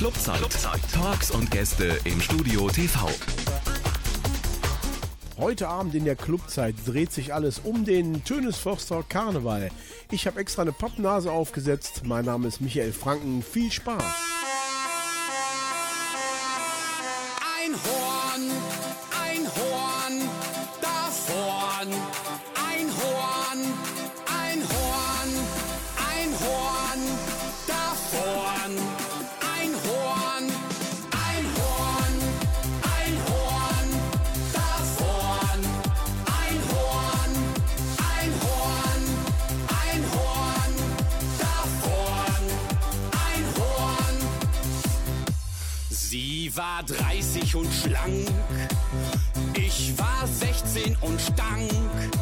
Clubzeit. Clubzeit. Talks und Gäste im Studio TV. Heute Abend in der Clubzeit dreht sich alles um den Tönesforster Karneval. Ich habe extra eine Pappnase aufgesetzt. Mein Name ist Michael Franken. Viel Spaß. War 30 und schlank, ich war 16 und stank.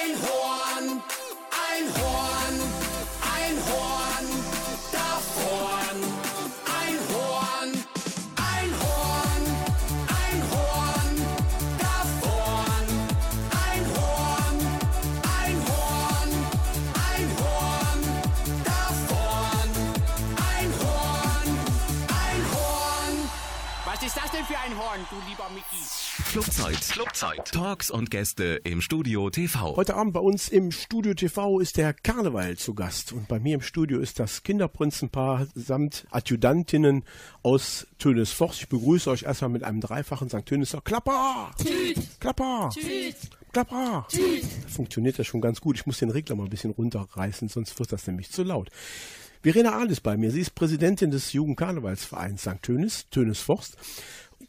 Ein Horn, ein Horn, ein Horn, da vorn. Ein Horn, ein Horn, ein Horn, da vorn. Ein Horn, ein Horn, ein Horn. Ein Horn, ein Horn. Was ist das denn für ein Horn, du lieber Mickey? Clubzeit. Clubzeit. Talks und Gäste im Studio TV. Heute Abend bei uns im Studio TV ist der Karneval zu Gast. Und bei mir im Studio ist das Kinderprinzenpaar samt Adjutantinnen aus Tönesforst. Ich begrüße euch erstmal mit einem dreifachen St. Töniser Klapper! Klapper! Klapper! Funktioniert das schon ganz gut. Ich muss den Regler mal ein bisschen runterreißen, sonst wird das nämlich zu laut. Verena Ahl ist bei mir. Sie ist Präsidentin des Jugendkarnevalsvereins St. Tönis, Tönisforst.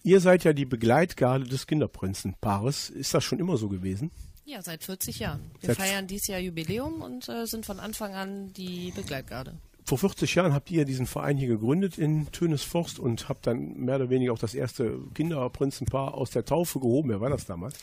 Ihr seid ja die Begleitgarde des Kinderprinzenpaares. Ist das schon immer so gewesen? Ja, seit 40 Jahren. Wir Seit- feiern dieses Jahr Jubiläum und äh, sind von Anfang an die Begleitgarde. Vor 40 Jahren habt ihr diesen Verein hier gegründet in Tönesforst und habt dann mehr oder weniger auch das erste Kinderprinzenpaar aus der Taufe gehoben. Wer war das damals?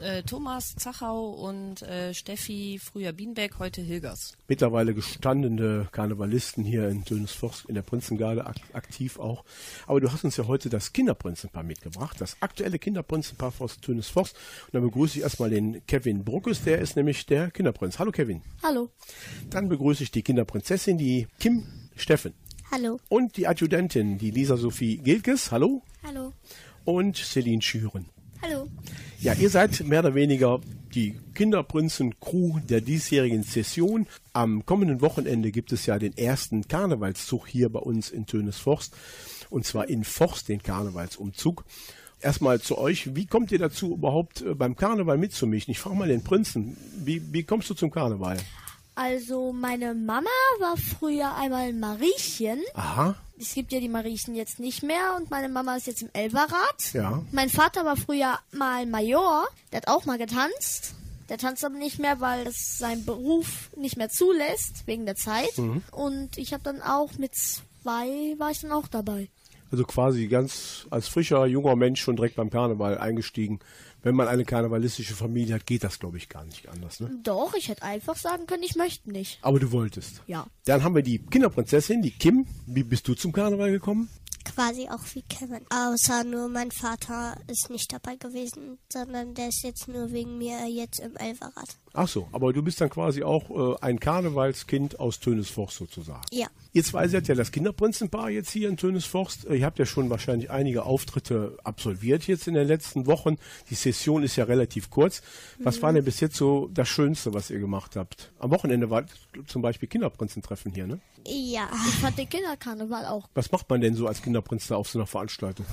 Äh, Thomas Zachau und äh, Steffi, früher Bienbeck, heute Hilgers. Mittlerweile gestandene Karnevalisten hier in Tönesforst, in der Prinzengarde ak aktiv auch. Aber du hast uns ja heute das Kinderprinzenpaar mitgebracht, das aktuelle Kinderprinzenpaar aus Tönesforst. Und dann begrüße ich erstmal den Kevin Bruckes, der ist nämlich der Kinderprinz. Hallo Kevin. Hallo. Dann begrüße ich die Kinderprinzessin, die Kim Steffen. Hallo. Und die Adjutantin, die Lisa Sophie Gilkes. Hallo. Hallo. und Celine Schüren. Ja, ihr seid mehr oder weniger die Kinderprinzen-Crew der diesjährigen Session. Am kommenden Wochenende gibt es ja den ersten Karnevalszug hier bei uns in Tönesforst. Und zwar in Forst, den Karnevalsumzug. Erstmal zu euch. Wie kommt ihr dazu, überhaupt äh, beim Karneval mitzumischen? Ich frage mal den Prinzen. Wie, wie kommst du zum Karneval? Also meine Mama war früher einmal Mariechen. Aha, Es gibt ja die Mariechen jetzt nicht mehr und meine Mama ist jetzt im Elberrad. ja. Mein Vater war früher mal Major. Der hat auch mal getanzt. Der tanzt aber nicht mehr, weil das sein Beruf nicht mehr zulässt, wegen der Zeit. Und ich habe dann auch mit zwei, war ich dann auch dabei. Also quasi ganz als frischer, junger Mensch schon direkt beim Karneval eingestiegen. Wenn man eine karnevalistische Familie hat, geht das, glaube ich, gar nicht anders. Ne? Doch, ich hätte einfach sagen können, ich möchte nicht. Aber du wolltest. Ja. Dann haben wir die Kinderprinzessin, die Kim. Wie bist du zum Karneval gekommen? quasi auch wie Kevin. Außer nur mein Vater ist nicht dabei gewesen, sondern der ist jetzt nur wegen mir jetzt im Elferrad. Ach so, aber du bist dann quasi auch äh, ein Karnevalskind aus Tönesforst sozusagen. Ja. Ihr zwei seid ja das Kinderprinzenpaar jetzt hier in Tönesforst. Äh, Ihr habt ja schon wahrscheinlich einige Auftritte absolviert jetzt in den letzten Wochen. Die Session ist ja relativ kurz. Was war denn bis jetzt so das Schönste, was ihr gemacht habt? Am Wochenende war zum Beispiel Kinderprinzentreffen hier, ne? Ja. Ich fand den Kinderkarneval auch. Was macht man denn so als Kinderprinz da auf so einer Veranstaltung?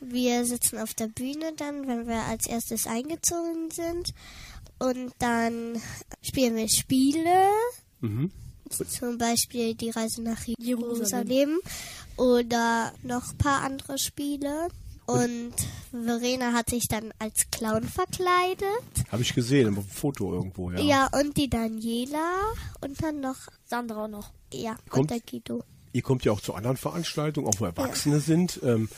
Wir sitzen auf der Bühne dann, wenn wir als erstes eingezogen sind. Und dann spielen wir Spiele. Zum Beispiel die Reise nach Jerusalem. Oder noch ein paar andere Spiele. Und Verena hat sich dann als Clown verkleidet. Habe ich gesehen, im Foto irgendwo, ja. Ja, und die Daniela. Und dann noch, Sandra noch. ja, Kommt- und der Guido. Ihr kommt ja auch zu anderen Veranstaltungen, auch wo Erwachsene sind. Ähm,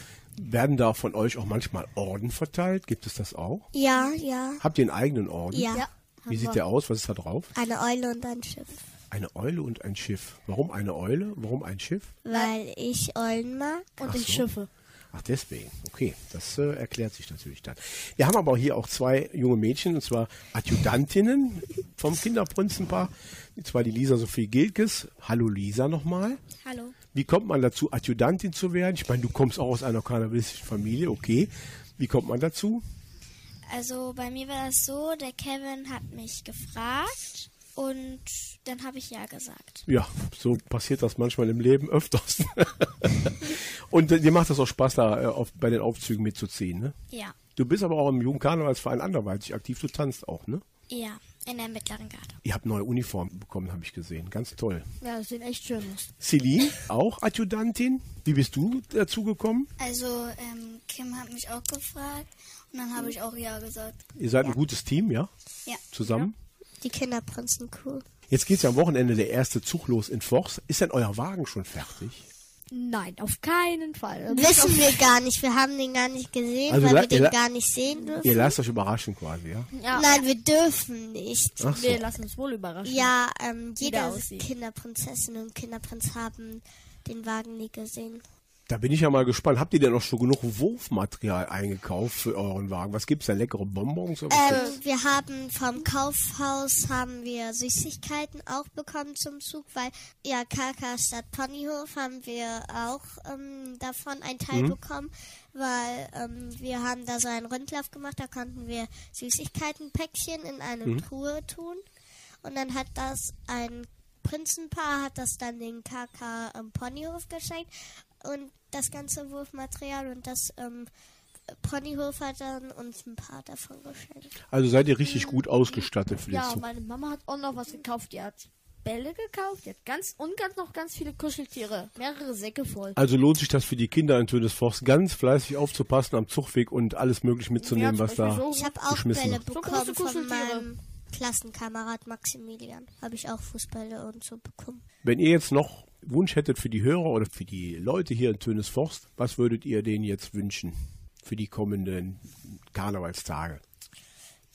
werden da von euch auch manchmal Orden verteilt? Gibt es das auch? Ja, ja. Habt ihr einen eigenen Orden? Ja. Ja. Wie sieht der aus? Was ist da drauf? Eine Eule und ein Schiff. Eine Eule und ein Schiff. Warum eine Eule? Warum ein Schiff? Weil ich Eulen mag. Und Ach ich so. Schiffe. Ach, deswegen. Okay, das äh, erklärt sich natürlich dann. Wir haben aber auch hier auch zwei junge Mädchen, und zwar Adjutantinnen vom Kinderprinzenpaar. Und zwar die Lisa Sophie Gilkes. Hallo Lisa nochmal. Hallo. Wie kommt man dazu, Adjutantin zu werden? Ich meine, du kommst auch aus einer karnevalistischen Familie, okay. Wie kommt man dazu? Also bei mir war das so, der Kevin hat mich gefragt und dann habe ich ja gesagt. Ja, so passiert das manchmal im Leben öfters. und äh, dir macht das auch Spaß, da äh, auf, bei den Aufzügen mitzuziehen, ne? Ja, Du bist aber auch im Jugendkarnevalsverein anderweitig aktiv, du tanzt auch, ne? ja, in der mittleren Garde. Ihr habt neue Uniformen bekommen, habe ich gesehen. Ganz toll. Ja, das sieht echt schön aus. Celine, auch Adjutantin. Wie bist du dazu gekommen? Also ähm, Kim hat mich auch gefragt und dann habe ich auch ja gesagt. Ihr seid ein gutes Team, ja? Ja. Zusammen? Die Kinderprinzen cool. Jetzt geht's ja am Wochenende der erste Zug los in Forst. Ist denn euer Wagen schon fertig? Nein, auf keinen Fall. Wissen wir gar nicht. Wir haben den gar nicht gesehen, Also weil wir den gar nicht sehen dürfen. Ihr lasst euch überraschen quasi, ja? Ja, Nein, wir dürfen nicht. Ach so. wir lassen uns wohl überraschen. Ja, ähm, jeder aussieht. Kinderprinzessin und Kinderprinz haben den Wagen nie gesehen. Da bin ich ja mal gespannt. Habt ihr denn auch schon genug Wurfmaterial eingekauft für euren Wagen? Was gibt's da? Leckere Bonbons? Ähm, wir haben vom Kaufhaus haben wir Süßigkeiten auch bekommen zum Zug, weil ja Kaka statt Ponyhof haben wir auch ähm, davon einen Teil bekommen, weil ähm, wir haben da so einen Rundlauf gemacht, da konnten wir Süßigkeitenpäckchen in eine Truhe tun und dann hat das ein Prinzenpaar hat das dann den KK ähm, Ponyhof geschenkt und das ganze Wurfmaterial und das ähm, Ponyhof hat dann uns ein paar davon geschenkt. Also seid ihr richtig gut ausgestattet für Ja, Zug. meine Mama hat auch noch was gekauft. Die hat Bälle gekauft, die hat ganz und ganz noch ganz viele Kuscheltiere. Mehrere Säcke voll. Also lohnt sich das für die Kinder in Tönesforst ganz fleißig aufzupassen am Zugweg und alles möglich mitzunehmen, Ja, was da... Beispiel Ich habe auch geschmissen. Bälle So bekommen große von Kuscheltiere. meinem Klassenkamerad Maximilian. Habe ich auch Fußbälle und so bekommen. Wenn ihr jetzt noch Wunsch hättet für die Hörer oder für die Leute hier in Tönesforst, was würdet ihr denen jetzt wünschen für die kommenden Karnevalstage?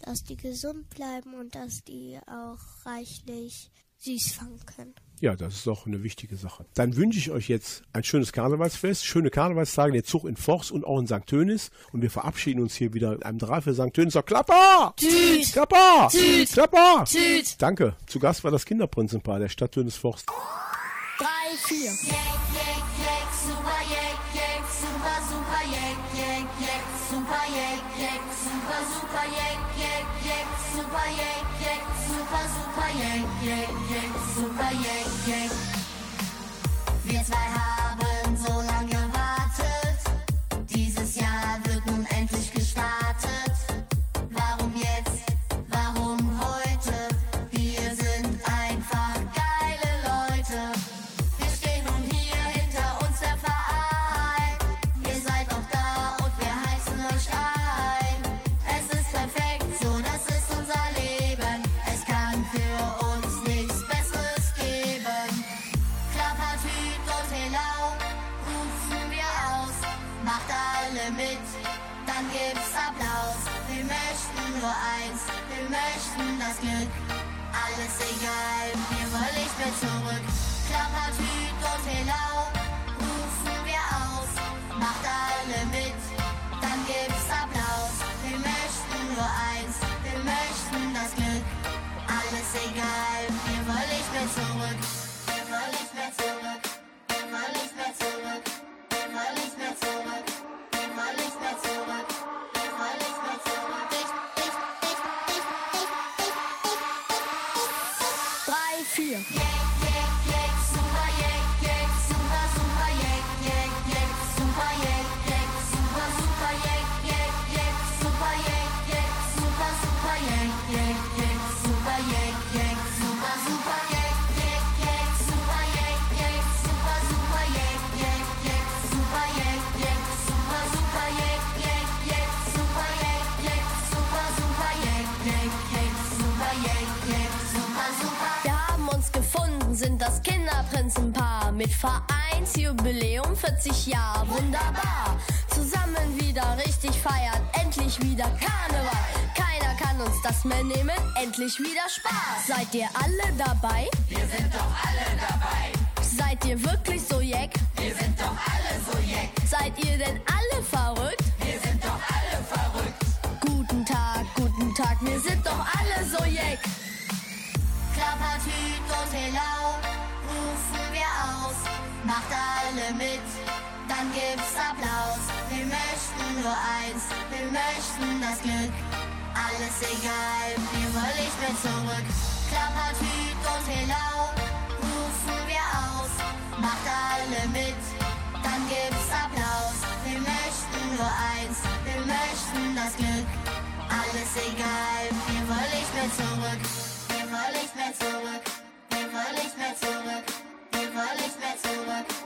Dass die gesund bleiben und dass die auch reichlich süß fangen können. Ja, das ist doch eine wichtige Sache. Dann wünsche ich euch jetzt ein schönes Karnevalsfest, schöne Karnevalstage, der Zug in Forst und auch in St. Tönis. Und wir verabschieden uns hier wieder mit einem Drei für St. Tönis. Klapper! Tschüss! Klapper! Tschüss! Klapper! Tschüss! Danke. Zu Gast war das Kinderprinzenpaar der Stadt Tönis Forst drei, vier. Jack, Jack, Jack, super Jack, Jack, super, super Jack, Jack, Jack, super Jack, Jack, super, super Jack, Jack, Jack, super Jack, Jack, super, super Jack, Jack, Jack, super Jack, Jack. Wir zwei haben Vereinsjubiläum 40 Jahre, wunderbar. Zusammen wieder richtig feiern, endlich wieder Karneval. Keiner kann uns das mehr nehmen, endlich wieder Spaß. Seid ihr alle dabei? Wir sind doch alle dabei. Seid ihr wirklich so jeck? Wir sind doch alle so jeck. Seid ihr denn alle verrückt? mit, dann gibt's Applaus. Wir möchten nur eins, wir möchten das Glück. Alles egal, wir wollen nicht mehr zurück. Klappert Klappertüt und Helau rufen wir aus. Macht alle mit, dann gibt's Applaus. Wir möchten nur eins, wir möchten das Glück. Alles egal, wir wollen nicht mehr zurück. Wir wollen nicht mehr zurück. Wir wollen nicht mehr zurück. Wir wollen nicht mehr zurück.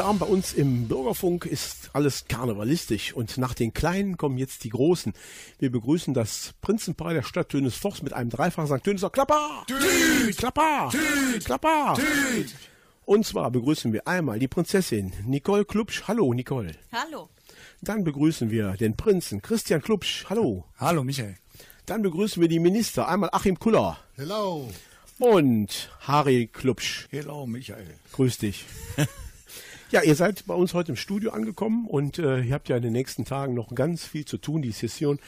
Heute Abend bei uns im Bürgerfunk ist alles karnevalistisch und nach den Kleinen kommen jetzt die Großen. Wir begrüßen das Prinzenpaar der Stadt Tönisforst mit einem dreifachen St. Töniser Klapper! Tüt! Klapper! Tüt! Klapper! Tüt! Und zwar begrüßen wir einmal die Prinzessin Nicole Klubsch. Hallo Nicole. Hallo. Dann begrüßen wir den Prinzen Christian Klubsch. Hallo. Hallo Michael. Dann begrüßen wir die Minister. Einmal Achim Kuller Hello. und Harry Klubsch. Hello, Michael. Grüß dich. Ja, ihr seid bei uns heute im Studio angekommen und äh, ihr habt ja in den nächsten Tagen noch ganz viel zu tun. Die Session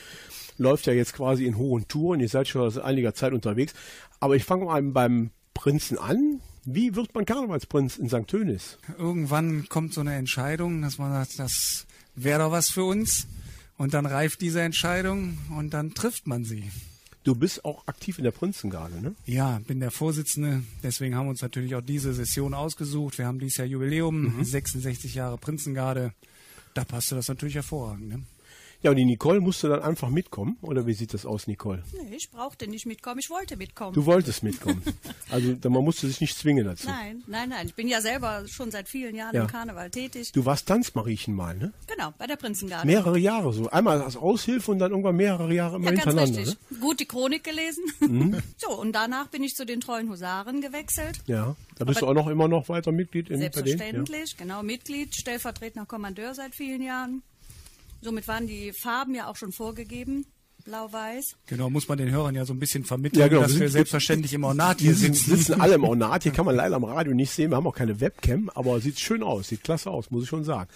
läuft ja jetzt quasi in hohen Touren. Ihr seid schon seit einiger Zeit unterwegs. Aber ich fange mal beim Prinzen an. Wie wird man Karnevalsprinz in St. Tönis? Irgendwann kommt so eine Entscheidung, dass man sagt, das wäre doch was für uns. Und dann reift diese Entscheidung und dann trifft man sie. Du bist auch aktiv in der Prinzengarde, ne? Ja, bin der Vorsitzende. Deswegen haben wir uns natürlich auch diese Session ausgesucht. Wir haben dieses Jahr Jubiläum, 66 Jahre Prinzengarde. Da passte das natürlich hervorragend. Ne? Ja, und die Nicole musste dann einfach mitkommen. Oder wie sieht das aus, Nicole? Nee, ich brauchte nicht mitkommen, ich wollte mitkommen. Du wolltest mitkommen. Also man musste sich nicht zwingen dazu. Nein, nein, nein. Ich bin ja selber schon seit vielen Jahren Ja. im Karneval tätig. Du warst Tanzmariechen mal, ne? Genau, bei der Prinzengarde. Mehrere Jahre so. Einmal als Aushilfe und dann irgendwann mehrere Jahre immer ja, ganz hintereinander. richtig. Ne? Gut die Chronik gelesen. Mhm. So, und danach bin ich zu den treuen Husaren gewechselt. Ja, da bist Aber- du auch noch immer noch weiter Mitglied in denen. Ja. Selbstverständlich, genau, Mitglied, stellvertretender Kommandeur seit vielen Jahren. Somit waren die Farben ja auch schon vorgegeben, blau-weiß. Genau, muss man den Hörern ja so ein bisschen vermitteln, Ja, genau. dass Wir wir selbstverständlich im Ornat hier Wir sitzen, sitzen. sitzen alle im Ornat. Hier kann man leider am Radio nicht sehen. Wir haben auch keine Webcam, aber sieht schön aus. Sieht klasse aus, muss ich schon sagen.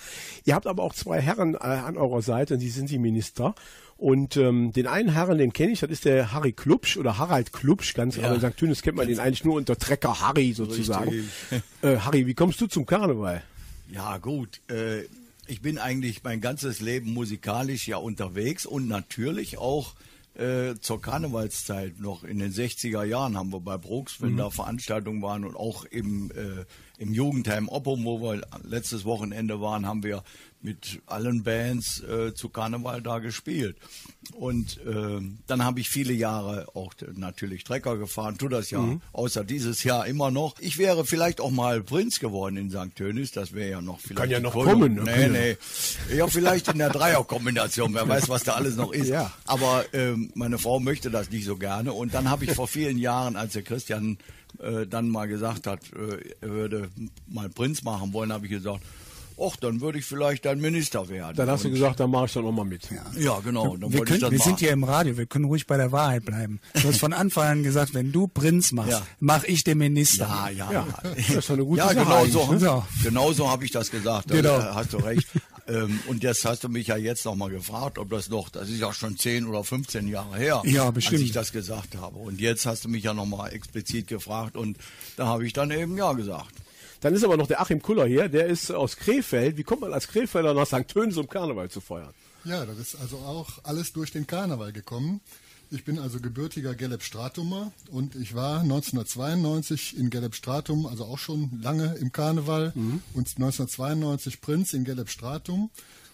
Ihr habt aber auch zwei Herren äh, an eurer Seite und die sind die Minister. Und ähm, den einen Herren, den kenne ich, das ist der Harry Klubsch oder Harald Klubsch, ganz aber in St. Tönis kennt man den eigentlich nur unter Trecker Harry sozusagen. Äh, Harry, wie kommst du zum Karneval? Ja, gut. Äh, ich bin eigentlich mein ganzes Leben musikalisch ja unterwegs und natürlich auch äh, zur Karnevalszeit noch. In den 60er Jahren haben wir bei Brooks, wenn da Veranstaltungen waren und auch im, äh, im Jugendheim Oppum, wo wir letztes Wochenende waren, haben wir mit allen Bands äh, zu Karneval da gespielt. Und äh, dann habe ich viele Jahre auch natürlich Trecker gefahren, tu das ja außer dieses Jahr immer noch. Ich wäre vielleicht auch mal Prinz geworden in St. Tönis, das wäre ja noch vielleicht Kann ja noch Krönung. kommen, ne? Nee, nee. Ja, vielleicht in der Dreierkombination, wer weiß, was da alles noch ist. Ja. Aber ähm, meine Frau möchte das nicht so gerne. Und dann habe ich vor vielen Jahren, als der Christian äh, dann mal gesagt hat, äh, er würde mal Prinz machen wollen, habe ich gesagt, ach, dann würde ich vielleicht ein Minister werden. Dann hast du Und- gesagt, dann mache ich dann auch mal mit. Ja, genau. Dann Wir, können, das wir machen. sind hier im Radio, wir können ruhig bei der Wahrheit bleiben. Du hast von Anfang an gesagt, wenn du Prinz machst, Ja. mach ich den Minister. Ja, ja, Ja, ja. das ist doch eine gute ja, Sache genau so, ne? genau so habe ich das gesagt. Genau. Da hast du recht. ähm, und jetzt hast du mich ja jetzt noch mal gefragt, ob das noch, das ist ja schon 10 oder 15 Jahre her, Ja, bestimmt. als ich das gesagt habe. Und jetzt hast du mich ja noch mal explizit gefragt und da habe ich dann eben ja gesagt. Dann ist aber noch der Achim Kuller hier, der ist aus Krefeld. Wie kommt man als Krefelder nach St. Tönis, um Karneval zu feiern? Ja, das ist also auch alles durch den Karneval gekommen. Ich bin also gebürtiger Gelb-Stratumer und ich war 1992 in Gelb-Stratum, also auch schon lange im Karneval und 1992 Prinz in Gelb-Stratum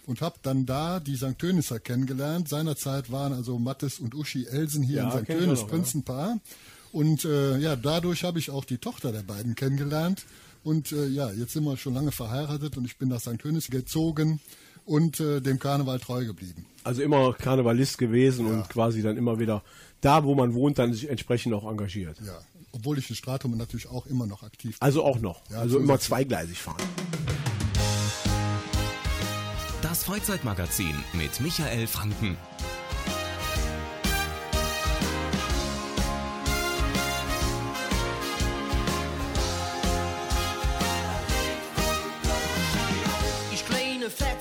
und habe dann da die St. Tönisser kennengelernt. Seinerzeit waren also Mattes und Uschi Elsen hier Ja, in St. Tönis noch, ja. Prinzenpaar. Und äh, ja, dadurch habe ich auch die Tochter der beiden kennengelernt. Und äh, ja, jetzt sind wir schon lange verheiratet und ich bin nach St. Hönis gezogen und äh, dem Karneval treu geblieben. Also immer Karnevalist gewesen und quasi dann immer wieder da, wo man wohnt, dann sich entsprechend auch engagiert. Ja, obwohl ich in Stratum natürlich auch immer noch aktiv bin. Also auch noch. Ja, also immer zweigleisig fahren. Das Freizeitmagazin mit Michael Franken.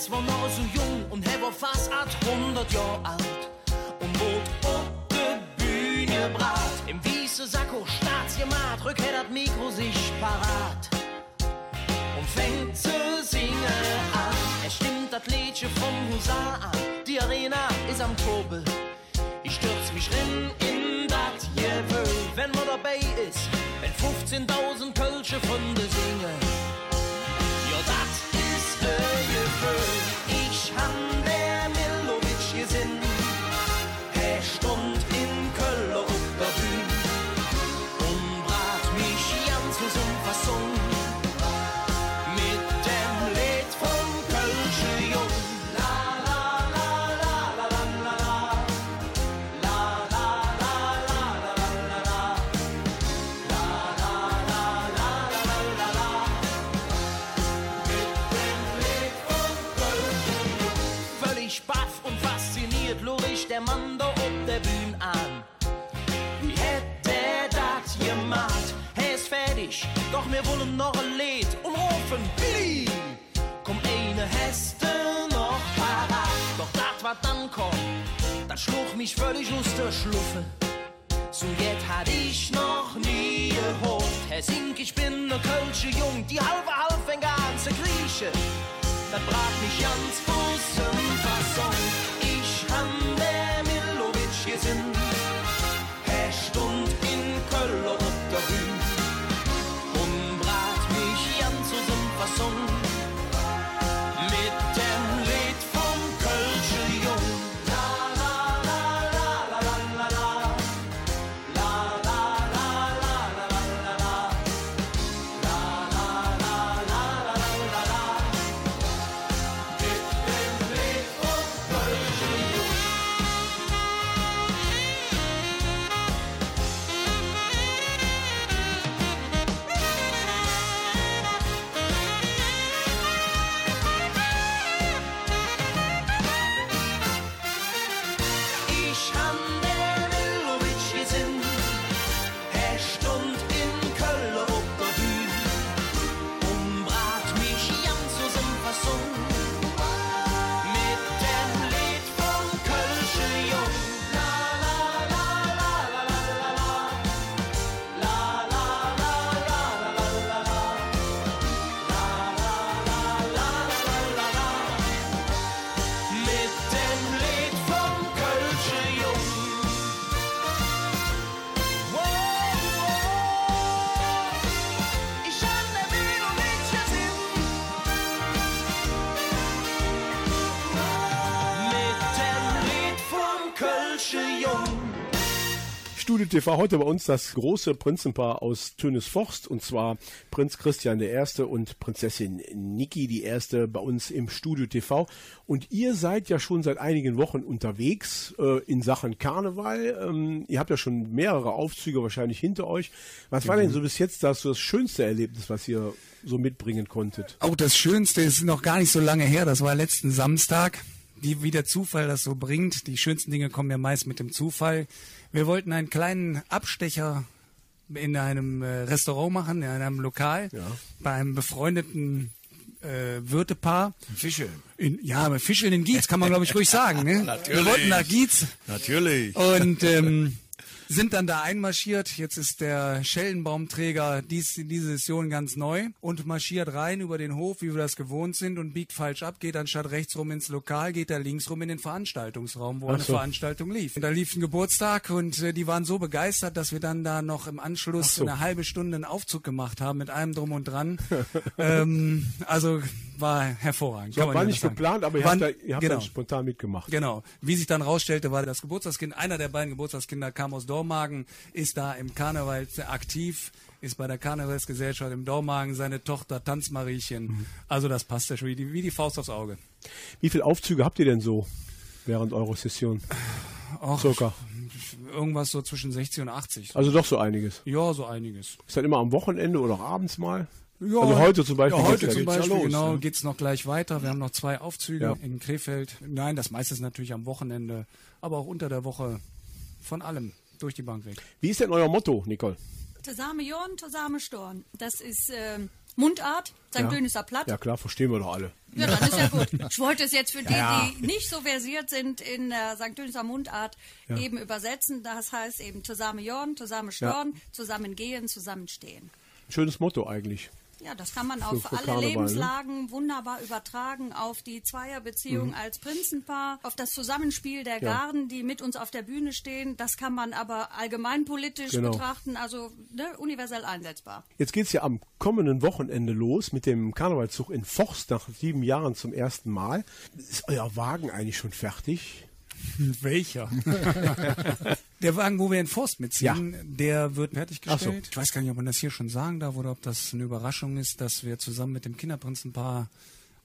Fetz war noch so jung und er war fast 800 Jahre alt. Und wurde auf der Bühne brat. Im weißen Sakko staatsgemacht, rück hat das Mikro sich parat. Und fängt zu singen an. Es stimmt das Liedchen vom Husar an. Die Arena ist am Tobel. Ich stürz mich rin in das Gewöhl, wenn man dabei ist. Wenn 15.000 Kölsche von der Studio TV heute bei uns das große Prinzenpaar aus Tönes Forst und zwar Prinz Christian I. und Prinzessin Niki die erste bei uns im Studio TV. Und ihr seid ja schon seit einigen Wochen unterwegs äh, in Sachen Karneval. Ähm, ihr habt ja schon mehrere Aufzüge wahrscheinlich hinter euch. Was war denn so bis jetzt das, das schönste Erlebnis, was ihr so mitbringen konntet? Auch das Schönste ist noch gar nicht so lange her. Das war letzten Samstag. Wie, wie der Zufall das so bringt. Die schönsten Dinge kommen ja meist mit dem Zufall. Wir wollten einen kleinen Abstecher in einem äh, Restaurant machen, in einem Lokal, bei einem befreundeten äh, Wirtepaar. Fische. In, ja, aber Fischeln in Gietz kann man glaube ich ruhig sagen. Ne? Natürlich. Wir wollten nach Gietz Natürlich. und ähm, sind dann da einmarschiert. Jetzt ist der Schellenbaumträger dies, diese Session ganz neu und marschiert rein über den Hof, wie wir das gewohnt sind und biegt falsch ab, geht anstatt rechts rum ins Lokal, geht da links rum in den Veranstaltungsraum, wo Ach eine so. Veranstaltung lief. Und da lief ein Geburtstag und äh, die waren so begeistert, dass wir dann da noch im Anschluss so. eine halbe Stunde einen Aufzug gemacht haben mit allem drum und dran. ähm, also war hervorragend. So, war nicht sagen. geplant, aber ihr War- habt, da, ihr habt genau. dann spontan mitgemacht. Genau. Wie sich dann rausstellte, war das Geburtstagskind, einer der beiden Geburtstagskinder kam aus Dortmund Dormagen ist da im Karneval aktiv, ist bei der Karnevalsgesellschaft im Dormagen seine Tochter Tanzmariechen. Also das passt ja schon wie die, wie die Faust aufs Auge. Wie viele Aufzüge habt ihr denn so während eurer Session? Och, Circa. Irgendwas so zwischen 60 und 80. Also doch so einiges. ja, so einiges. Ist das immer am Wochenende oder auch abends mal? Ja, also heute zum Beispiel. Ja, heute geht's zum Beispiel, los, genau, ne? geht's noch gleich weiter. Wir haben noch zwei Aufzüge Ja. in Krefeld. Nein, das meiste ist natürlich am Wochenende, aber auch unter der Woche von allem durch die Bank weg. Wie ist denn euer Motto, Nicole? Zusammen Jorn, zusammen Storn. Das ist ähm, Mundart, St. Ja. Döniser Platt. Ja klar, verstehen wir doch alle. Ja, dann ist ja gut. Ich wollte es jetzt für die, Ja. die nicht so versiert sind in der St. Döniser Mundart, Ja. eben übersetzen. Das heißt eben zusammen Jorn, zusammen Storn, zusammen gehen, zusammen stehen. Schönes Motto eigentlich. Ja, das kann man Für- auf für alle Karneval, ne? Lebenslagen wunderbar übertragen, auf die Zweierbeziehung Mhm. als Prinzenpaar, auf das Zusammenspiel der Ja. Garden, die mit uns auf der Bühne stehen. Das kann man aber allgemeinpolitisch Genau. betrachten, also ne, universell einsetzbar. Jetzt geht's ja am kommenden Wochenende los mit dem Karnevalszug in Forst nach sieben Jahren zum ersten Mal. Ist euer Wagen eigentlich schon fertig? Welcher? der Wagen, wo wir in Forst mitziehen, der wird fertiggestellt. Ach so. Ich weiß gar nicht, ob man das hier schon sagen darf oder ob das eine Überraschung ist, dass wir zusammen mit dem Kinderprinzenpaar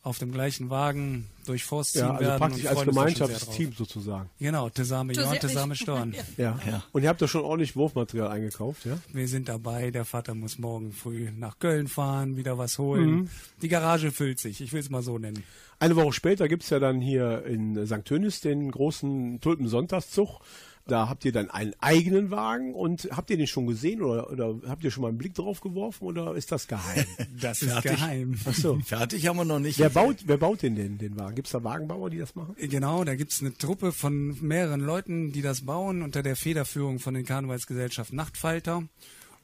auf dem gleichen Wagen durch Forst ziehen Ja, also werden. praktisch und als Gemeinschaftsteam sozusagen. Genau, Tesame Jorn, Zusammen- Tesame Storn. Ja. Und ihr habt doch schon ordentlich Wurfmaterial eingekauft, ja? Wir sind dabei. Der Vater muss morgen früh nach Köln fahren, wieder was holen. Mhm. Die Garage füllt sich. Ich will es mal so nennen. Eine Woche später gibt's ja dann hier in St. Tönis den großen Tulpensonntagszug. Da habt ihr dann einen eigenen Wagen und habt ihr den schon gesehen oder, oder habt ihr schon mal einen Blick drauf geworfen oder ist das geheim? Das ist Fertig. geheim. Ach so. Fertig haben wir noch nicht. Wer baut, wer baut denn den, den Wagen? Gibt's da Wagenbauer, die das machen? Genau, da gibt's eine Truppe von mehreren Leuten, die das bauen, unter der Federführung von den Karnevalsgesellschaft Nachtfalter.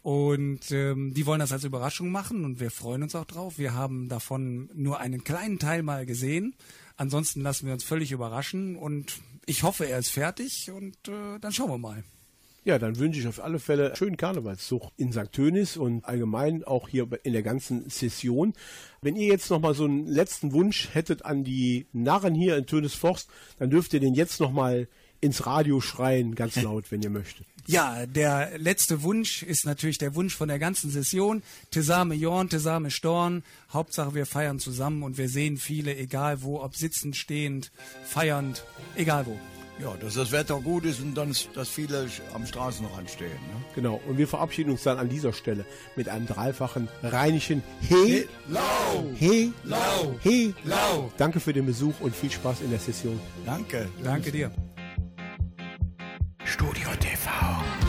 Und ähm, die wollen das als Überraschung machen und wir freuen uns auch drauf. Wir haben davon nur einen kleinen Teil mal gesehen. Ansonsten lassen wir uns völlig überraschen und ich hoffe, er ist fertig und äh, dann schauen wir mal. Ja, dann wünsche ich auf alle Fälle schönen Karnevalszug in St. Tönis und allgemein auch hier in der ganzen Session. Wenn ihr jetzt nochmal so einen letzten Wunsch hättet an die Narren hier in Tönis Forst, dann dürft ihr den jetzt nochmal ins Radio schreien, ganz laut, wenn ihr möchtet. Ja, der letzte Wunsch ist natürlich der Wunsch von der ganzen Session. Tesame Jorn, Tesame Storn. Hauptsache wir feiern zusammen und wir sehen viele, egal wo, ob sitzend, stehend, feiernd, egal wo. Ja, dass das Wetter gut ist und dann, dass viele am Straßenrand stehen. Ne? Genau, und wir verabschieden uns dann an dieser Stelle mit einem dreifachen rheinischen He, Lau! He, Lau! He, Lau! Danke für den Besuch und viel Spaß in der Session. Danke. Danke dir. Studio TV.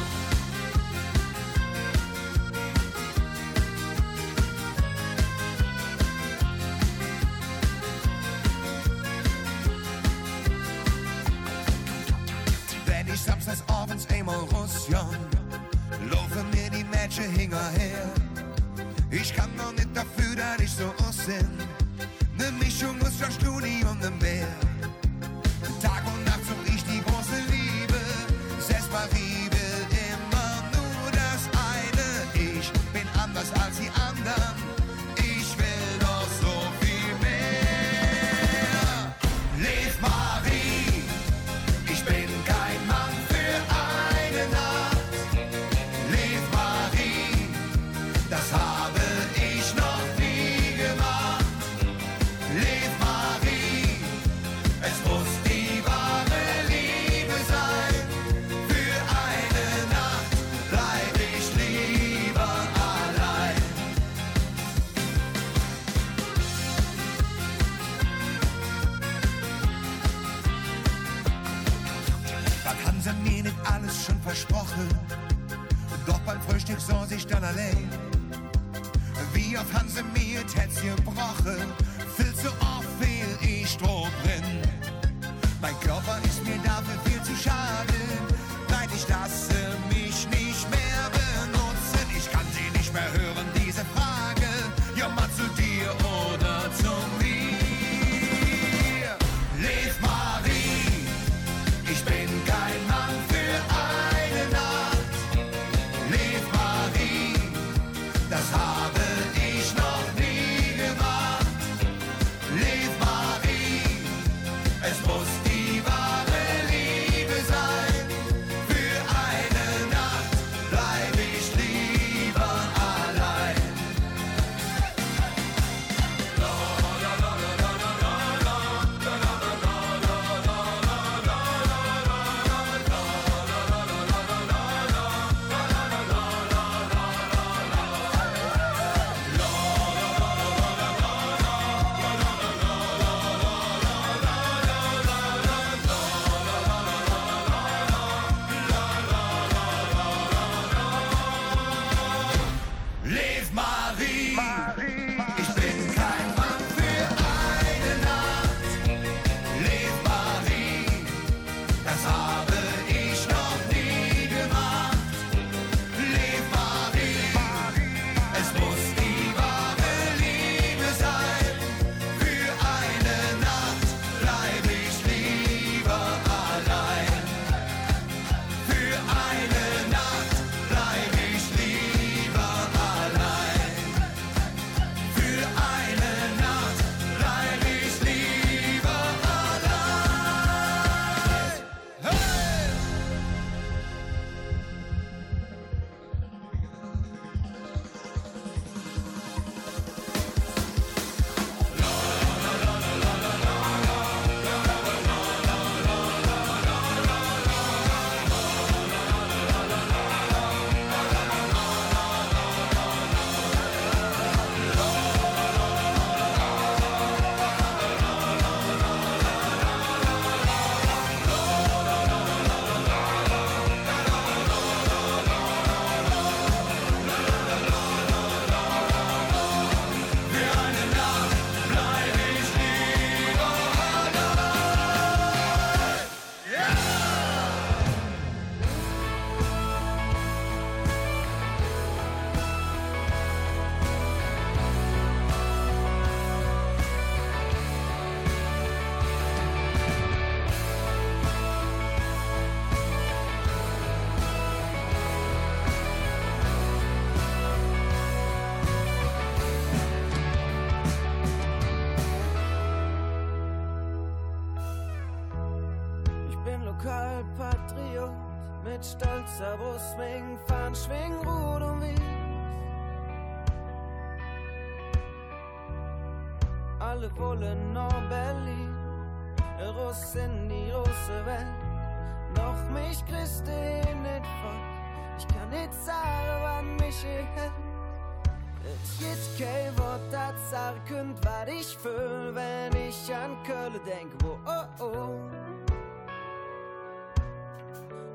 Kein Wort, das könnt, was ich fühl, wenn ich an Köln denk, wo oh oh.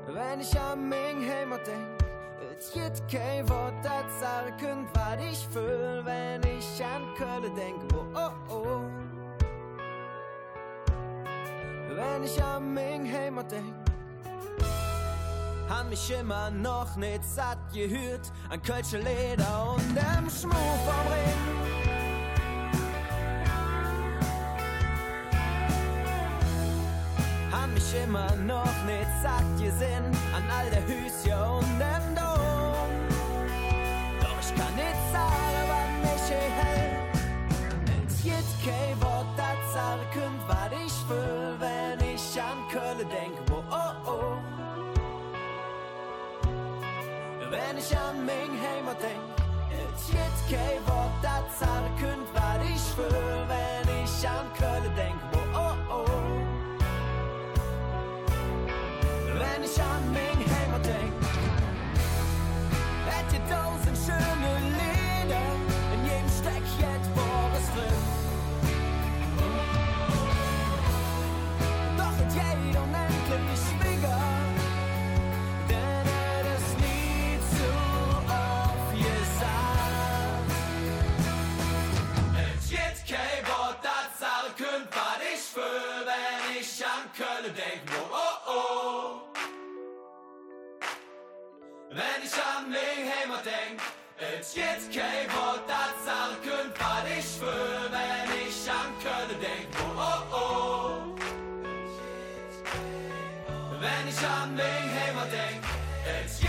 Wenn ich an mein Heimat denk, es gibt kein Wort, das könnt, was ich fühl, wenn ich an Köln denk, wo oh oh. Wenn ich an mein Heimat denk, han mich immer noch nicht satt gehört an Kölsche Leder und dem Schmuck vom Ring. Han mich immer noch nicht satt gesehen an all der Hüsje und dem Dom. Denk, es gibt kein Wort, das sagen könnt, was ich fühl, wenn ich an Köln denk, wo oh oh. Wenn ich an mein Heimat denk, hätte tausend schöne Wenn ich an mein Heimat denk, es gibt kein Wort, das sagen könnt, was ich fühl, wenn ich an Köln denk, oh oh oh. Wenn ich an mein Heimat denk, es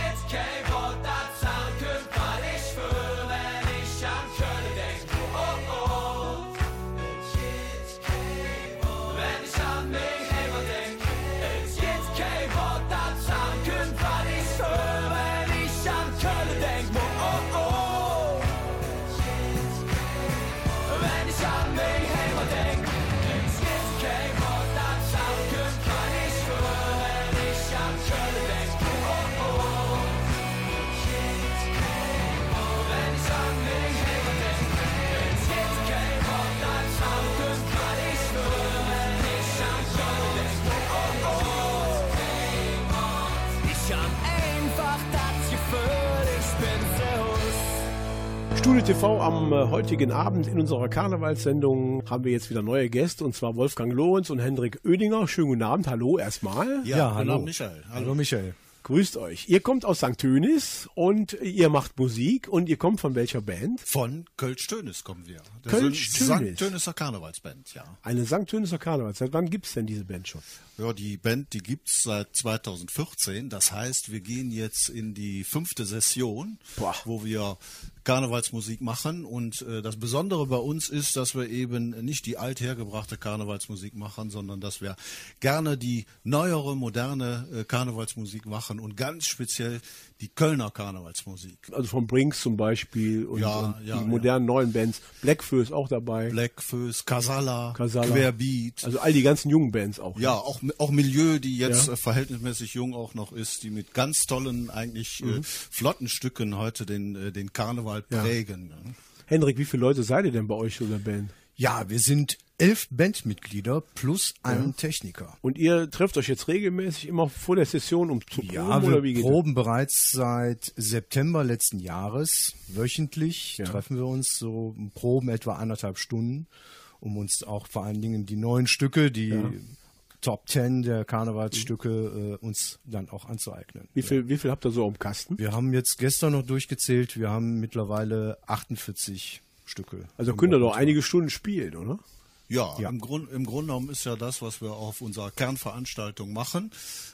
Studio TV am äh, heutigen Abend in unserer Karnevalssendung haben wir jetzt wieder neue Gäste und zwar Wolfgang Lorenz und Hendrik Oedinger. Schönen guten Abend, hallo erstmal. Ja, hallo Michael. Hallo Michael. Grüßt euch. Ihr kommt aus St. Tönis und ihr macht Musik und ihr kommt von welcher Band? Von Kölsch-Tönis kommen wir. Das Kölsch-Tönis. St. Töniser Karnevalsband, ja. Eine St. Töniser Karneval. Seit wann gibt's denn diese Band schon? Ja, die Band, die gibt's seit 2014. Das heißt, wir gehen jetzt in die fünfte Session, wo wir Karnevalsmusik machen. Und äh, das Besondere bei uns ist, dass wir eben nicht die althergebrachte Karnevalsmusik machen, sondern dass wir gerne die neuere, moderne äh, Karnevalsmusik machen und ganz speziell die Kölner Karnevalsmusik. Also von Brinks zum Beispiel und, Ja, und ja, die ja. modernen neuen Bands. Blackfur ist auch dabei. Blackfoes, Casala, Casala. Querbeat. Also all die ganzen jungen Bands auch. Ja, auch, auch Milieu, die jetzt Ja. äh, verhältnismäßig jung auch noch ist, die mit ganz tollen, eigentlich äh, Mhm. flotten Stücken heute den, äh, den Karneval Ja. prägen. ne? Hendrik, wie viele Leute seid ihr denn bei euch in der Band? Ja, wir sind elf Bandmitglieder plus einen Techniker. Und ihr trefft euch jetzt regelmäßig immer vor der Session, um zu proben Ja, oder wie wir geht proben bereits seit September letzten Jahres wöchentlich. Treffen wir uns so proben etwa anderthalb Stunden, um uns auch vor allen Dingen die neuen Stücke, die Ja. Top Ten der Karnevalsstücke äh, uns dann auch anzueignen. Wie viel, wie viel habt ihr so am Kasten? Wir haben jetzt gestern noch durchgezählt, wir haben mittlerweile 48 Stücke. Also könnt ihr doch einige Stunden spielen, oder? Ja, Im, Grund, im Grunde genommen ist ja das, was wir auf unserer Kernveranstaltung machen,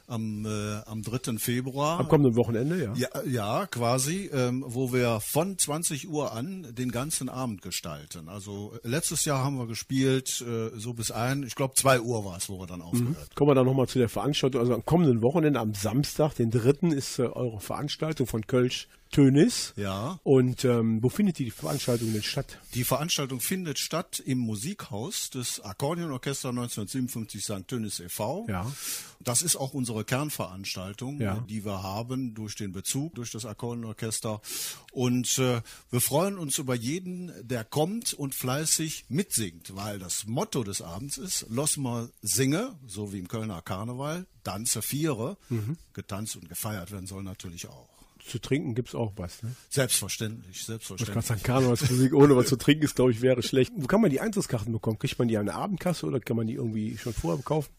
am, äh, am 3. Februar. Am kommenden Wochenende, ja. Ja, ja quasi, ähm, wo wir von 20 Uhr an den ganzen Abend gestalten. Also äh, letztes Jahr haben wir gespielt, äh, so bis ein, ich glaube 2 Uhr war es, wo wir dann aufgehört Mhm. Kommen wir dann nochmal zu der Veranstaltung. Also am kommenden Wochenende, am Samstag, den 3. ist äh, eure Veranstaltung von Kölsch Tönis. Ja. Und ähm, wo findet die Veranstaltung denn statt? Die Veranstaltung findet statt im Musikhaus des Akkordeonorchester 1957 St. Tönis e.V. Ja. Das ist auch unsere Kernveranstaltung, Ja. die wir haben durch den Bezug, durch das Akkordeonorchester. Und äh, wir freuen uns über jeden, der kommt und fleißig mitsingt, weil das Motto des Abends ist, Los mal singe, so wie im Kölner Karneval, Danze viere, Mhm. getanzt und gefeiert werden soll natürlich auch. Zu trinken gibt's auch was, ne? Selbstverständlich, Ich selbstverständlich. wollte gerade sagen, Karnevalsmusik ohne was zu trinken ist, glaube ich, wäre schlecht. Wo kann man die Eintrittskarten bekommen? Kriegt man die an der Abendkasse oder kann man die irgendwie schon vorher kaufen?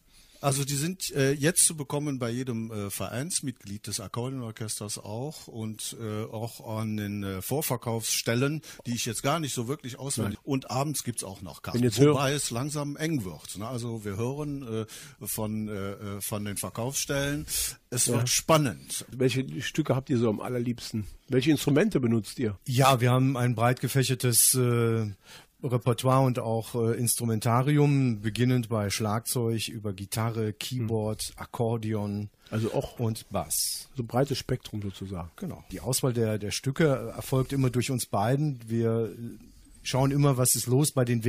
Also die sind äh, jetzt zu bekommen bei jedem äh, Vereinsmitglied des Akkordeonorchesters auch und äh, auch an den äh, Vorverkaufsstellen, die ich jetzt gar nicht so wirklich auswendig. Und abends gibt's auch noch Karten, wobei es langsam eng wird. Ne? Also wir hören äh, von, äh, äh, von den Verkaufsstellen, es Ja. wird spannend. Welche Stücke habt ihr so am allerliebsten? Welche Instrumente benutzt ihr? Ja, wir haben ein breit gefächertes äh, Repertoire und auch äh, Instrumentarium, beginnend bei Schlagzeug über Gitarre, Keyboard, Akkordeon. Also auch und Bass. So breites Spektrum sozusagen. Genau. Die Auswahl der, der Stücke erfolgt immer durch uns beiden. Wir schauen immer, was ist los bei den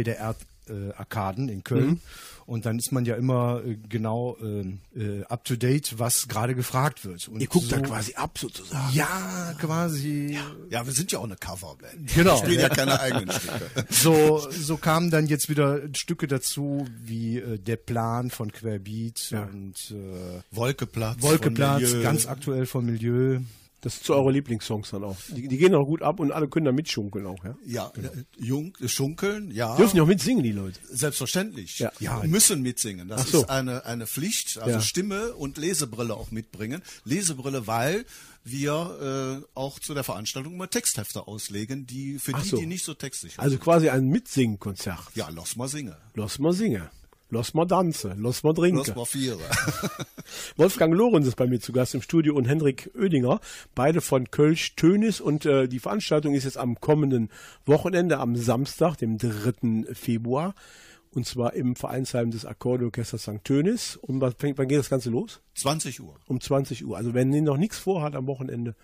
WDR-Arkaden in Köln. Mhm. Und dann ist man ja immer äh, genau äh, äh, up to date, was gerade gefragt wird. Und Ihr guckt da quasi ab sozusagen. Ja, quasi. Ja, wir sind ja auch eine Coverband. Genau. Wir spielen ja keine eigenen Stücke. So, so kamen dann jetzt wieder Stücke dazu, wie äh, Der Plan von Querbeat und äh, Wolkeplatz. Wolkeplatz, von ganz aktuell vom Milieu. Das ist zu eure Lieblingssongs dann auch. Die, die gehen auch gut ab und alle können da mitschunkeln auch, ja? Ja, äh, Jung, schunkeln, ja. Dürfen die auch mitsingen, die Leute? Selbstverständlich. Ja. Ja. müssen mitsingen. Das so. ist eine, eine Pflicht. Also Ja. Stimme und Lesebrille auch mitbringen. Lesebrille, weil wir äh, auch zu der Veranstaltung mal Texthefte auslegen, die für Ach die, so. die nicht so textsicher Also sind. quasi ein Mitsingen-Konzert. Ja, lass mal singen. Lass mal singen. Lass mal tanzen. Lass mal trinken. Lass mal viere. Wolfgang Lorenz ist bei mir zu Gast im Studio und Henrik Oedinger, beide von Kölsch Tönis und äh, die Veranstaltung ist jetzt am kommenden Wochenende, am Samstag, dem 3. Februar und zwar im Vereinsheim des Akkordeorchesters St. Tönis. Und wann, fängt, wann geht das Ganze los? 20 Uhr. Um 20 Uhr. Also wenn ihr noch nichts vorhat am Wochenende,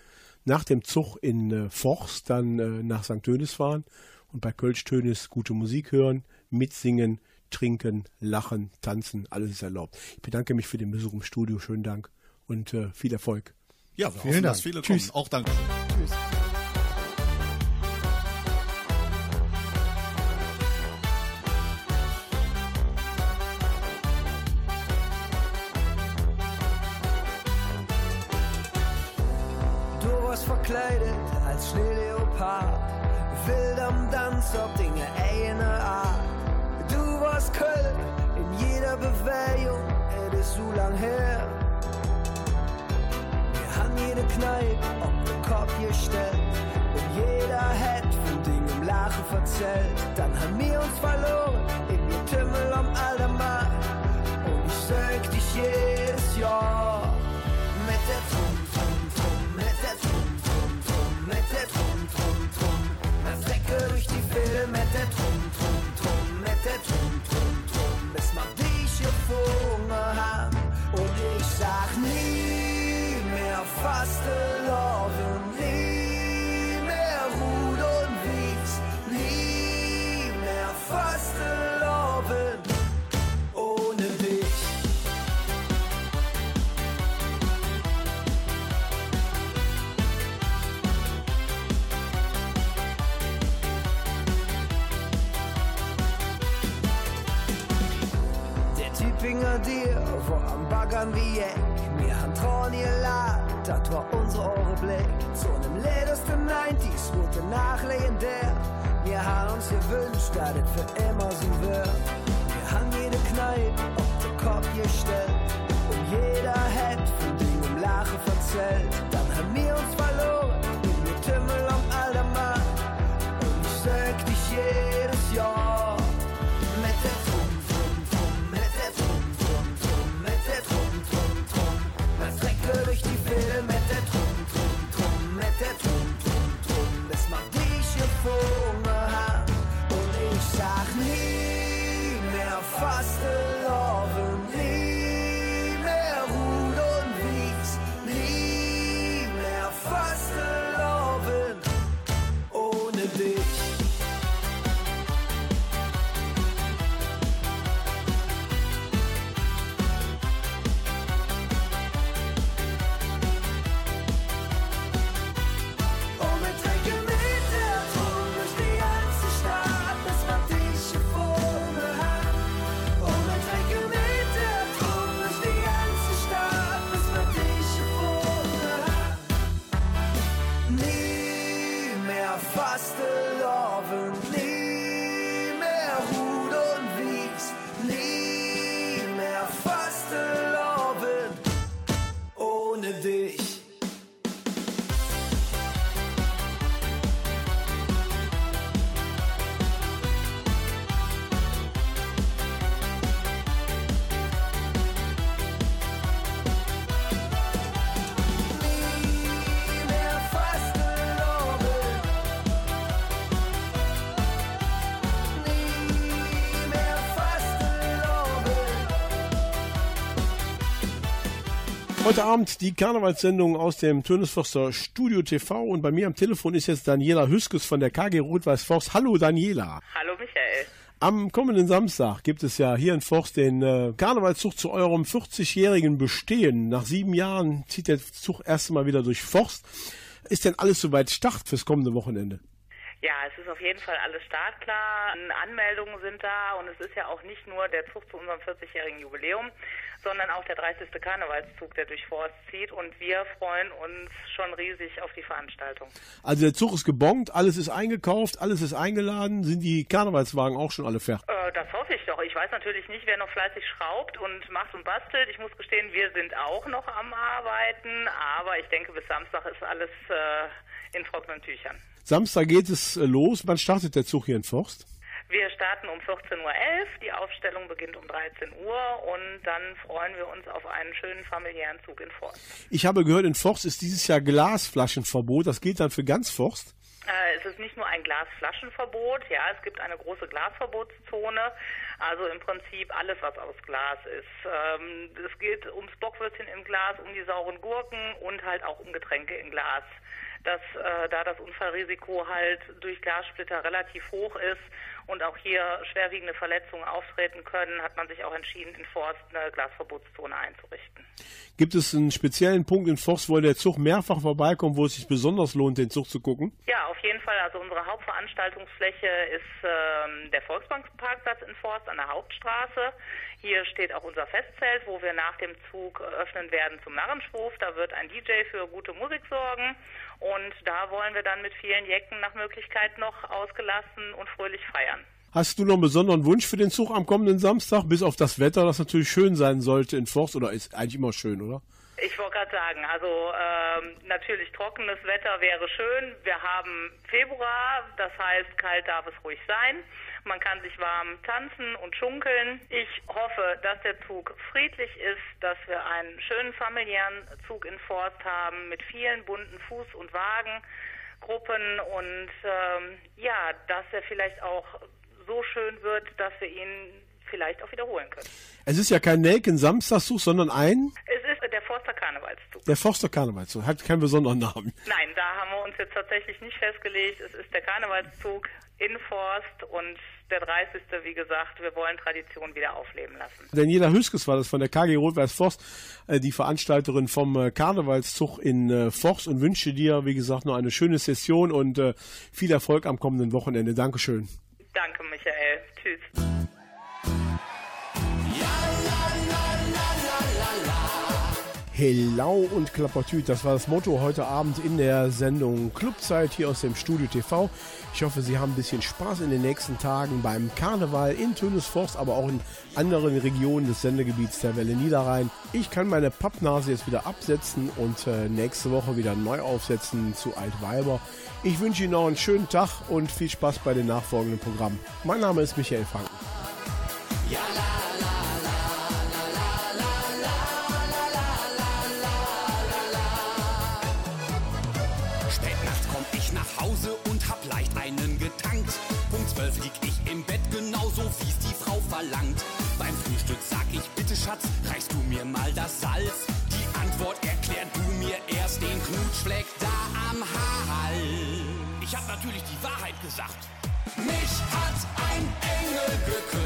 nach dem Zug in äh, Forst dann äh, nach St. Tönis fahren und bei Kölsch Tönis gute Musik hören, mitsingen, trinken, lachen, tanzen, alles ist erlaubt. Ich bedanke mich für den Besuch im Studio. Schönen Dank und äh, viel Erfolg. Ja, wir Vielen hoffen, Dank. dass viele Tschüss. kommen. Auch danke. Du Kneipe auf den Kopf gestellt und jeder hat von Dingen im Lachen verzählt. Dann haben wir uns verloren im Getümmel am Aldermann und ich sag dich jedes Baggern wie Jack. Wir haben Trauen geladen, das war unsere Ohren Blick. Zu einem letzten 90s wurde nach legendär. Wir haben uns gewünscht, dass es für immer so wird. Wir haben jede Kneipe auf den Kopf gestellt. Und jeder hat von im Lachen verzählt. Nie mehr Fasteloven, Heute Abend die Karnevalssendung aus dem Tönesforster Studio TV und bei mir am Telefon ist jetzt Daniela Hüskes von der KG Rot-Weiß Forst. Hallo Daniela. Hallo Michael. Am kommenden Samstag gibt es ja hier in Forst den äh, Karnevalszug zu eurem 40-jährigen Bestehen. Nach sieben Jahren zieht der Zug erst mal wieder durch Forst. Ist denn alles soweit Start fürs kommende Wochenende? Ja, es ist auf jeden Fall alles startklar. Anmeldungen sind da und es ist ja auch nicht nur der Zug zu unserem 40-jährigen Jubiläum, sondern auch der 30. Karnevalszug, der durch Forst zieht und wir freuen uns schon riesig auf die Veranstaltung. Also der Zug ist gebongt, alles ist eingekauft, alles ist eingeladen. Sind die Karnevalswagen auch schon alle fertig? Äh, das hoffe ich doch. Ich weiß natürlich nicht, wer noch fleißig schraubt und macht und bastelt. Ich muss gestehen, wir sind auch noch am Arbeiten, aber ich denke, bis Samstag ist alles äh, in trockenen Tüchern. Samstag geht es äh, los. Wann startet der Zug hier in Forst? Wir starten um 14.11 Uhr, die Aufstellung beginnt um 13 Uhr und dann freuen wir uns auf einen schönen familiären Zug in Forst. Ich habe gehört, in Forst ist dieses Jahr Glasflaschenverbot. Das gilt dann für ganz Forst? Äh, es ist nicht nur ein Glasflaschenverbot, ja, es gibt eine große Glasverbotszone, also im Prinzip alles, was aus Glas ist. Ähm, es geht ums Bockwürstchen im Glas, um die sauren Gurken und halt auch um Getränke in Glas. Dass äh, da das Unfallrisiko halt durch Glassplitter relativ hoch ist und auch hier schwerwiegende Verletzungen auftreten können, hat man sich auch entschieden, in Forst eine Glasverbotszone einzurichten. Gibt es einen speziellen Punkt in Forst, wo der Zug mehrfach vorbeikommt, wo es sich besonders lohnt, den Zug zu gucken? Ja, auf jeden Fall. Also unsere Hauptveranstaltungsfläche ist ähm, der Volksbankparkplatz in Forst an der Hauptstraße. Hier steht auch unser Festzelt, wo wir nach dem Zug öffnen werden zum Narrenschwurf. Da wird ein DJ für gute Musik sorgen. Und da wollen wir dann mit vielen Jecken nach Möglichkeit noch ausgelassen und fröhlich feiern. Hast du noch einen besonderen Wunsch für den Zug am kommenden Samstag, bis auf das Wetter, das natürlich schön sein sollte in Forst, oder ist eigentlich immer schön, oder? Ich wollte gerade sagen, also ähm, natürlich trockenes Wetter wäre schön. Wir haben Februar, das heißt, kalt darf es ruhig sein. Man kann sich warm tanzen und schunkeln. Ich hoffe, dass der Zug friedlich ist, dass wir einen schönen familiären Zug in Forst haben mit vielen bunten Fuß- und Wagengruppen und ähm, ja, dass er vielleicht auch so schön wird, dass wir ihn vielleicht auch wiederholen können. Es ist ja kein Nelken Samstagszug, sondern ein Es ist der Forster Karnevalszug. der Forster Karnevalszug. Hat keinen besonderen Namen. Nein, da haben wir uns jetzt tatsächlich nicht festgelegt. Es ist der Karnevalszug in Forst und der 30. wie gesagt, wir wollen Tradition wieder aufleben lassen. Daniela Hüskes war das von der KG Rot-Weiß Forst, äh, die Veranstalterin vom äh, Karnevalszug in äh, Forst und wünsche dir, wie gesagt, noch eine schöne Session und viel Erfolg am kommenden Wochenende. Dankeschön. Danke, Michael. Tschüss. Hello und Klappertüt, das war das Motto heute Abend in der Sendung Clubzeit hier aus dem Studio TV. Ich hoffe, Sie haben ein bisschen Spaß in den nächsten Tagen beim Karneval in Tönesforst, aber auch in anderen Regionen des Sendegebiets der Welle Niederrhein. Ich kann meine Pappnase jetzt wieder absetzen und äh, nächste Woche wieder neu aufsetzen zu Altweiber. Ich wünsche Ihnen noch einen schönen Tag und viel Spaß bei den nachfolgenden Programmen. Mein Name ist Michael Franken. Spät nachts komm verlangt. Beim Frühstück sag ich, bitte Schatz, reichst du mir mal das Salz? Die Antwort erklärt du mir erst den Knutschfleck da am Hals. Ich hab natürlich die Wahrheit gesagt. Mich hat ein Engel geküsst.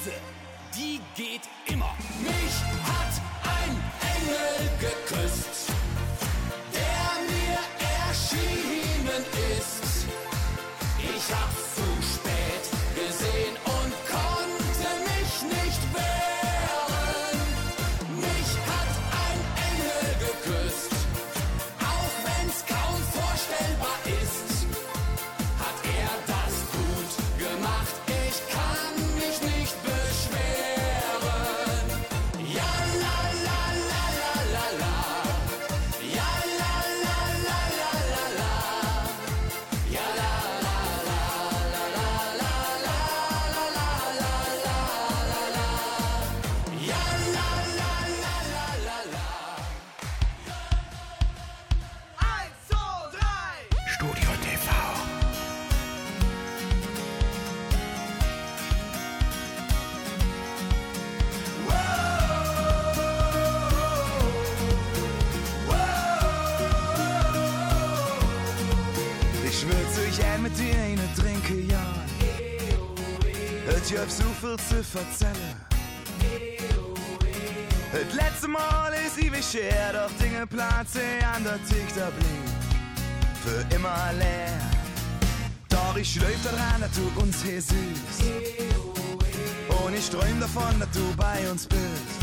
Krise, die geht Ozean, der tickt der blieb für immer leer. Doch ich schläf daran, dass du uns hier süß. Und ich träum davon, dass du bei uns bist.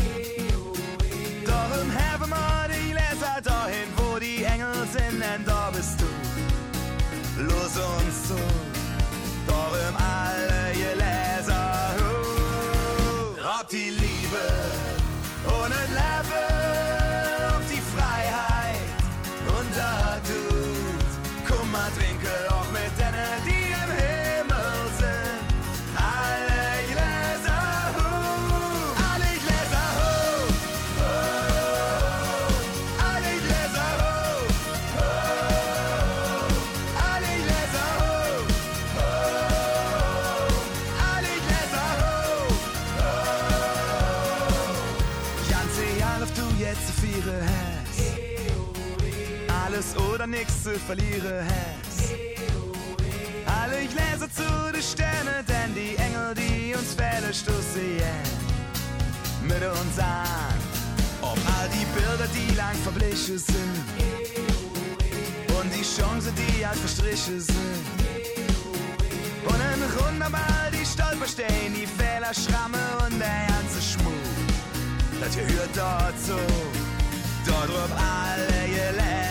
Schätze verliere es. Alle lese zu den Sternen, denn die Engel, die uns fällen, stoßen yeah, mit uns an. Ob all die Bilder, die lang verblichen sind, und die Chance, die halt verstrichen sind. Und in Runderball, die Stolper stehen, die Fehler, Schramme und der ganze Schmuck. Das gehört dort dazu, dort rüber alle gelernt.